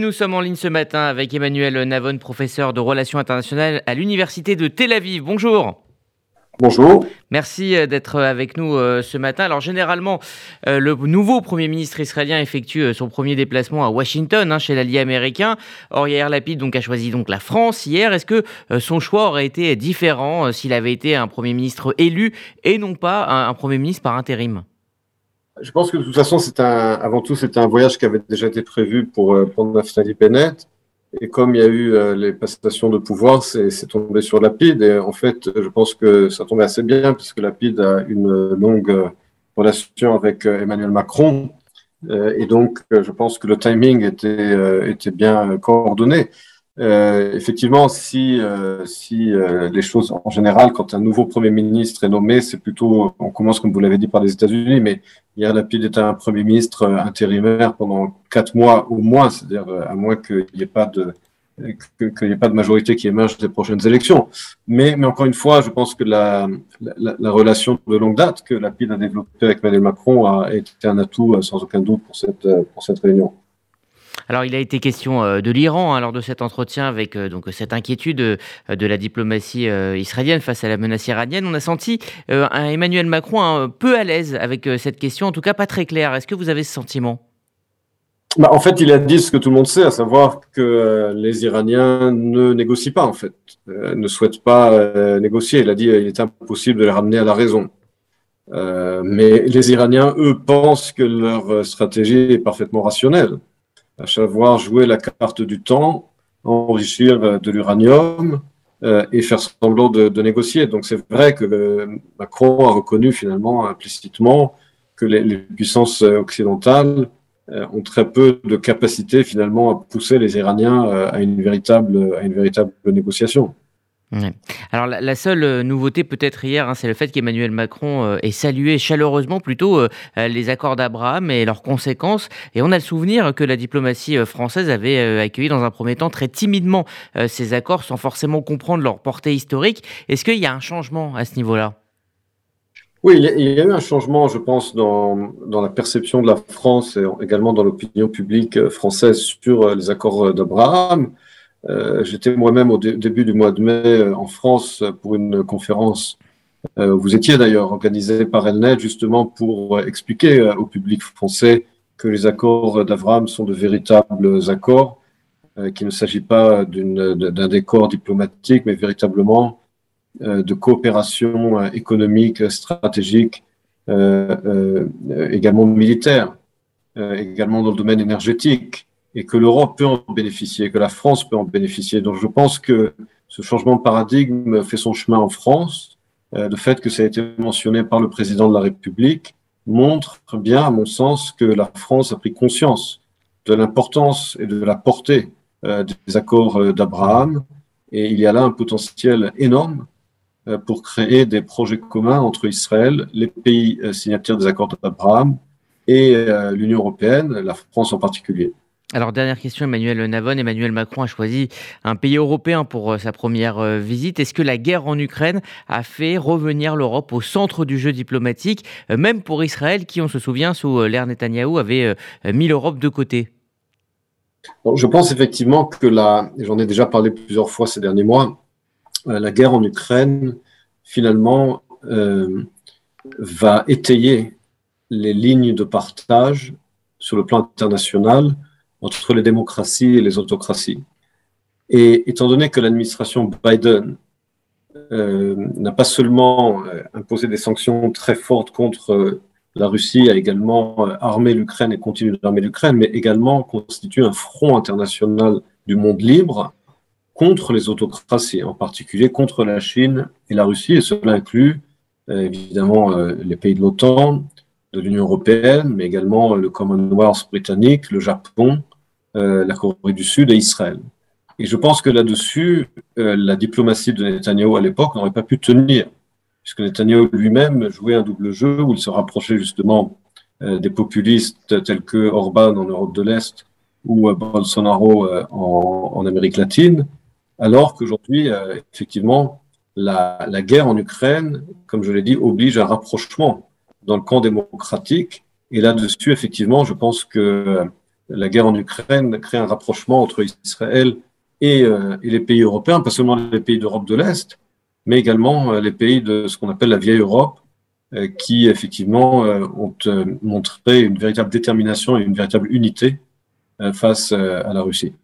Nous sommes en ligne ce matin avec Emmanuel Navon, professeur de relations internationales à l'Université de Tel Aviv. Bonjour. Bonjour. Merci euh, d'être avec nous euh, ce matin. Alors généralement, euh, le nouveau Premier ministre israélien effectue son premier déplacement à Washington, hein, chez l'allié américain. Or, Yair Lapid donc, a choisi donc la France hier. Est-ce que son choix aurait été différent s'il avait été un Premier ministre élu et non pas un Premier ministre par intérim? Je pense que de toute façon, c'est un, avant tout, c'était un voyage qui avait déjà été prévu pour, euh, pour Naftali Bennett. Et comme il y a eu euh, les passations de pouvoir, c'est tombé sur Lapide. Et en fait, je pense que ça tombait assez bien puisque Lapide a une longue relation avec euh, Emmanuel Macron. et donc, je pense que le timing était, était bien coordonné. Euh, effectivement, si, euh, si euh, les choses en général, quand un nouveau Premier ministre est nommé, c'est plutôt, on commence comme vous l'avez dit par les États-Unis, mais hier Lapide était un Premier ministre intérimaire pendant quatre mois au moins, c'est-à-dire à moins qu'il n'y ait pas de qu'il n'y ait pas de majorité qui émerge des prochaines élections. Mais, mais encore une fois, je pense que la, la, la relation de longue date que Lapide a développée avec Emmanuel Macron a été un atout sans aucun doute pour cette, pour cette réunion. Alors, il a été question euh, de l'Iran hein, lors de cet entretien avec euh, donc cette inquiétude euh, de la diplomatie israélienne face à la menace iranienne. On a senti Emmanuel Macron un peu à l'aise avec cette question, en tout cas pas très clair. Est-ce que vous avez ce sentiment? Bah, en fait, il a dit ce que tout le monde sait, à savoir que les Iraniens ne négocient pas, en fait, ne souhaitent pas négocier. Il a dit qu'il est impossible de les ramener à la raison. mais les Iraniens, eux, pensent que leur stratégie est parfaitement rationnelle à savoir jouer la carte du temps, enrichir euh, de l'uranium euh, et faire semblant de, négocier. Donc c'est vrai que euh, Macron a reconnu finalement implicitement que les, puissances occidentales ont très peu de capacité finalement à pousser les Iraniens à une véritable, à une véritable négociation. Alors la, seule euh, nouveauté peut-être hier, hein, c'est le fait qu'Emmanuel Macron euh, ait salué chaleureusement plutôt euh, les accords d'Abraham et leurs conséquences. Et on a le souvenir que la diplomatie française avait accueilli dans un premier temps très timidement ces accords sans forcément comprendre leur portée historique. Est-ce qu'il y a un changement à ce niveau-là? Oui, il y a eu un changement, je pense, dans la perception de la France et également dans l'opinion publique française sur les accords d'Abraham. Euh, j'étais moi-même au début du mois de mai euh, en France pour une conférence. Euh, vous étiez d'ailleurs organisé par Elnet justement pour expliquer au public français que les accords d'Avram sont de véritables accords, qu'il ne s'agit pas d'un décor diplomatique, mais véritablement de coopération économique, stratégique, également militaire, également dans le domaine énergétique et que l'Europe peut en bénéficier, que la France peut en bénéficier. Donc je pense que ce changement de paradigme fait son chemin en France. Euh, le fait que ça a été mentionné par le président de la République montre bien, à mon sens, que la France a pris conscience de l'importance et de la portée euh, des accords euh, d'Abraham. Et il y a là un potentiel énorme pour créer des projets communs entre Israël, les pays signataires des accords d'Abraham et l'Union européenne, la France en particulier. Alors, dernière question, Emmanuel Navon. Emmanuel Macron a choisi un pays européen pour euh, sa première euh, visite. Est-ce que la guerre en Ukraine a fait revenir l'Europe au centre du jeu diplomatique, euh, même pour Israël, qui, on se souvient, sous l'ère Netanyahou, avait mis l'Europe de côté? Je pense effectivement que la, j'en ai déjà parlé plusieurs fois ces derniers mois, la guerre en Ukraine, finalement, va étayer les lignes de partage sur le plan international entre les démocraties et les autocraties. Et étant donné que l'administration Biden euh, n'a pas seulement euh, imposé des sanctions très fortes contre euh, la Russie, a également armé l'Ukraine et continue d'armer l'Ukraine, mais également constitue un front international du monde libre contre les autocraties, en particulier contre la Chine et la Russie, et cela inclut évidemment les pays de l'OTAN, de l'Union européenne, mais également le Commonwealth britannique, le Japon, la Corée du Sud et Israël. Et je pense que là-dessus, euh, la diplomatie de Netanyahu à l'époque n'aurait pas pu tenir, puisque Netanyahu lui-même jouait un double jeu où il se rapprochait justement euh, des populistes tels que Orban en Europe de l'Est ou Bolsonaro en, en, Amérique latine, alors qu'aujourd'hui, effectivement, la, la, guerre en Ukraine, comme je l'ai dit, oblige à un rapprochement dans le camp démocratique. Et là-dessus, effectivement, je pense que la guerre en Ukraine crée un rapprochement entre Israël et, et les pays européens, pas seulement les pays d'Europe de l'Est, mais également les pays de ce qu'on appelle la vieille Europe, qui effectivement ont montré une véritable détermination et une véritable unité face à la Russie.